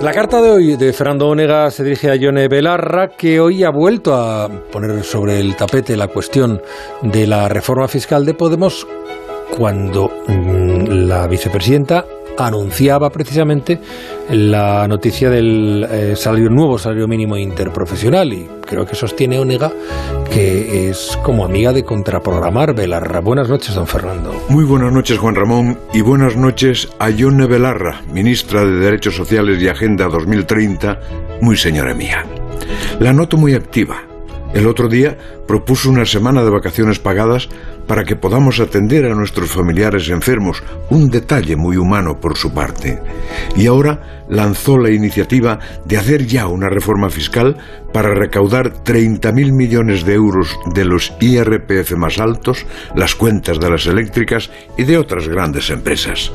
La carta de hoy de Fernando Onega se dirige a Yone Belarra, que hoy ha vuelto a poner sobre el tapete la cuestión de la reforma fiscal de Podemos cuando mm, la vicepresidenta anunciaba precisamente la noticia del eh, salario nuevo salario mínimo interprofesional y creo que sostiene Onega que es como amiga de contraprogramar Belarra. Buenas noches, don Fernando. Muy buenas noches, Juan Ramón, y buenas noches a Yone Belarra, ministra de Derechos Sociales y Agenda 2030, muy señora mía. La noto muy activa el otro día propuso una semana de vacaciones pagadas para que podamos atender a nuestros familiares enfermos, un detalle muy humano por su parte. Y ahora lanzó la iniciativa de hacer ya una reforma fiscal para recaudar 30.000 millones de euros de los IRPF más altos, las cuentas de las eléctricas y de otras grandes empresas.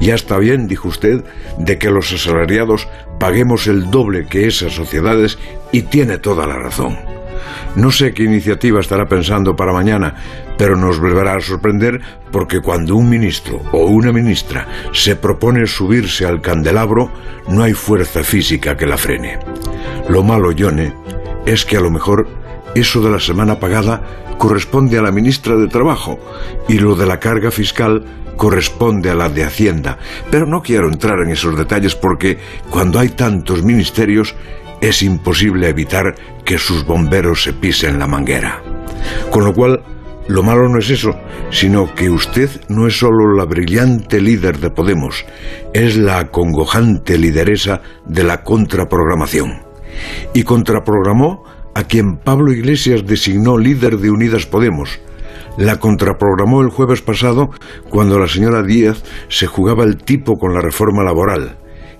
Ya está bien, dijo usted, de que los asalariados paguemos el doble que esas sociedades y tiene toda la razón. No sé qué iniciativa estará pensando para mañana, pero nos volverá a sorprender porque cuando un ministro o una ministra se propone subirse al candelabro, no hay fuerza física que la frene. Lo malo, Yone, es que a lo mejor eso de la semana pagada corresponde a la ministra de Trabajo y lo de la carga fiscal corresponde a la de Hacienda. Pero no quiero entrar en esos detalles porque cuando hay tantos ministerios es imposible evitar que sus bomberos se pisen la manguera. Con lo cual, lo malo no es eso, sino que usted no es solo la brillante líder de Podemos, es la acongojante lideresa de la contraprogramación. Y contraprogramó a quien Pablo Iglesias designó líder de Unidas Podemos. La contraprogramó el jueves pasado cuando la señora Díaz se jugaba el tipo con la reforma laboral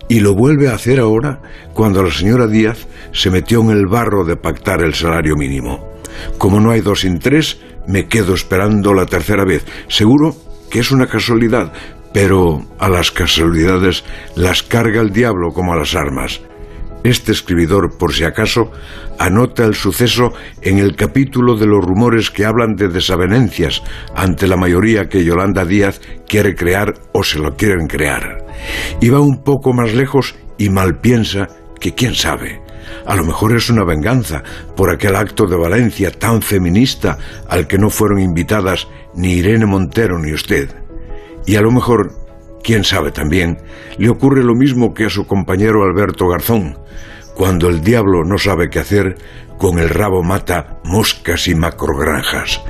y lo vuelve a hacer ahora cuando la señora Díaz se metió en el barro de pactar el salario mínimo. Como no hay dos sin tres, me quedo esperando la tercera vez. Seguro que es una casualidad, pero a las casualidades las carga el diablo como a las armas. Este escribidor, por si acaso, anota el suceso en el capítulo de los rumores que hablan de desavenencias ante la mayoría que Yolanda Díaz quiere crear o se lo quieren crear. Y va un poco más lejos y mal piensa que quién sabe. A lo mejor es una venganza por aquel acto de Valencia tan feminista al que no fueron invitadas ni Irene Montero ni usted. Y a lo mejor quién sabe también, le ocurre lo mismo que a su compañero Alberto Garzón. Cuando el diablo no sabe qué hacer, con el rabo mata moscas y macrogranjas.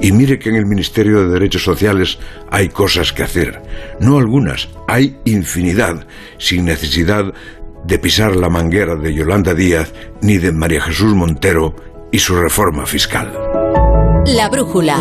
Y mire que en el Ministerio de Derechos Sociales hay cosas que hacer. No algunas, hay infinidad, sin necesidad de pisar la manguera de Yolanda Díaz ni de María Jesús Montero y su reforma fiscal. La brújula.